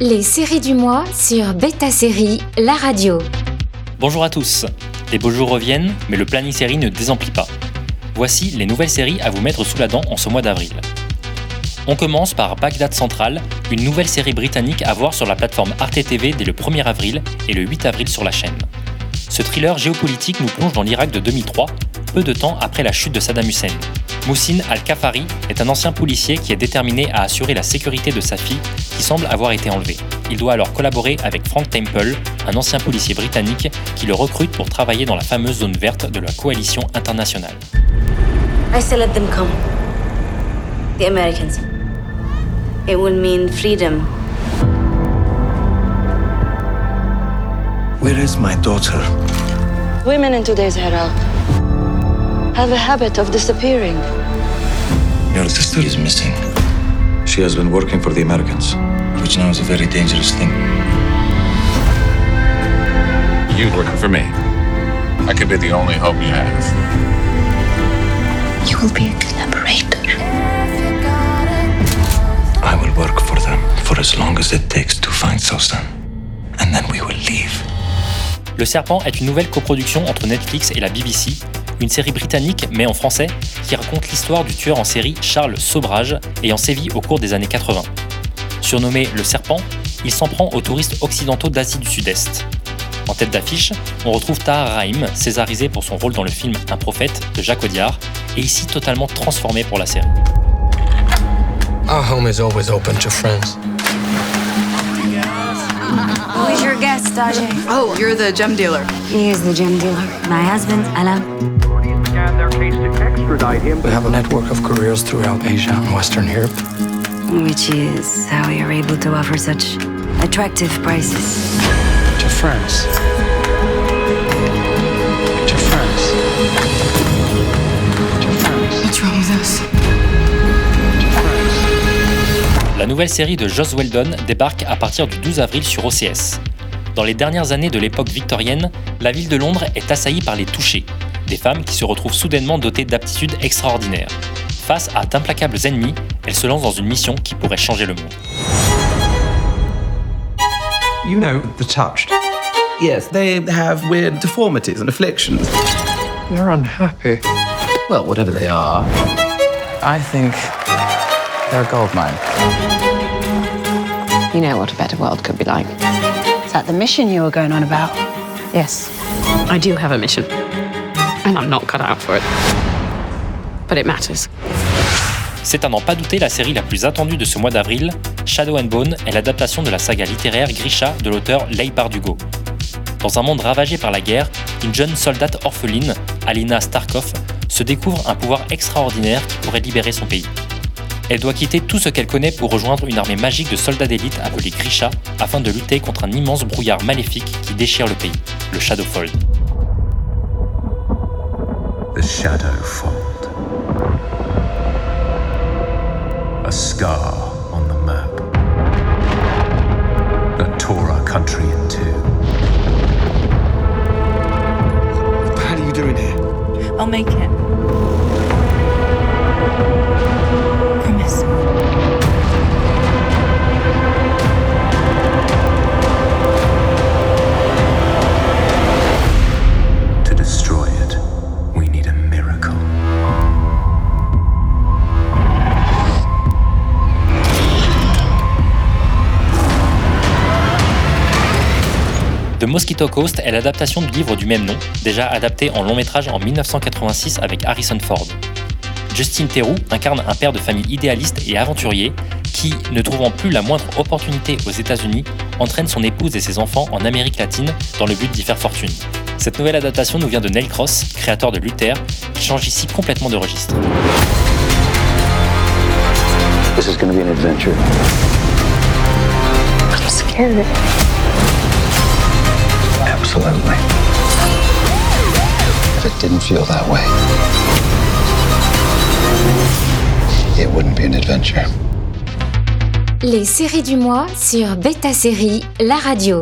Les séries du mois sur Beta Série, la radio. Bonjour à tous. Les beaux jours reviennent, mais le planning série ne désemplit pas. Voici les nouvelles séries à vous mettre sous la dent en ce mois d'avril. On commence par Bagdad Central, une nouvelle série britannique à voir sur la plateforme Arte TV dès le 1er avril et le 8 avril sur la chaîne. Ce thriller géopolitique nous plonge dans l'Irak de 2003, peu de temps après la chute de Saddam Hussein. Moussine Al-Khafari est un ancien policier qui est déterminé à assurer la sécurité de sa fille qui semble avoir été enlevée. Il doit alors collaborer avec Frank Temple, un ancien policier britannique qui le recrute pour travailler dans la fameuse zone verte de la coalition internationale. I say let them come. The Americans. It will mean freedom. Where is my daughter? Women in today's era have a habit of disappearing. Your sister is missing. She has been working for the Americans, which now is a very dangerous thing. You working for me? I could be the only hope you have. You will be a collaborator. I will work for them for as long as it takes to find Sosan. And then we will leave. Le Serpent est une nouvelle coproduction entre Netflix et la BBC, une série britannique mais en français qui raconte l'histoire du tueur en série Charles Sobrage ayant sévi au cours des années 80. Surnommé le Serpent, il s'en prend aux touristes occidentaux d'Asie du Sud-Est. En tête d'affiche, on retrouve Tahar Rahim, césarisé pour son rôle dans le film Un prophète de Jacques Audiard, et ici totalement transformé pour la série. Our home is always open to friends. Oh, you're the gem dealer. He is the gem dealer. My husband, Alan. We have a network of couriers throughout Asia and Western Europe. Which is how you're able to offer such attractive prices. To France. To France. To France. What's wrong with us? To France. La nouvelle série de Joss Weldon débarque à partir du 12 avril sur OCS. Dans les dernières années de l'époque victorienne, la ville de Londres est assaillie par les touchés, des femmes qui se retrouvent soudainement dotées d'aptitudes extraordinaires. Face à d'implacables ennemis, elle se lance dans une mission qui pourrait changer le monde. You know, the touched. Yes, they have weird deformities and afflictions. They're unhappy. Well, whatever they are. I think they're a gold mine. You know what a better world could be like. Is that the mission you were going on about? Yes, I do have a mission. And I'm not cut out for it. But it matters. C'est à n'en pas douter la série la plus attendue de ce mois d'avril, Shadow and Bone est l'adaptation de la saga littéraire Grisha de l'auteur Leigh Bardugo. Dans un monde ravagé par la guerre, une jeune soldate orpheline, Alina Starkov, se découvre un pouvoir extraordinaire qui pourrait libérer son pays. Elle doit quitter tout ce qu'elle connaît pour rejoindre une armée magique de soldats d'élite appelée Grisha afin de lutter contre un immense brouillard maléfique qui déchire le pays, le Shadowfold. The Shadowfold. A scar on the map. That tore our country in two. How are you doing here? I'll make it. Mosquito Coast est l'adaptation du livre du même nom, déjà adapté en long métrage en 1986 avec Harrison Ford. Justin Theroux incarne un père de famille idéaliste et aventurier qui, ne trouvant plus la moindre opportunité aux États-Unis, entraîne son épouse et ses enfants en Amérique latine dans le but d'y faire fortune. Cette nouvelle adaptation nous vient de Neil Cross, créateur de Luther, qui change ici complètement de registre. This is gonna be an adventure. I'm scared. Absolutely. If it didn't feel that way, it wouldn't be an adventure. Les séries du mois sur Beta Série, la radio.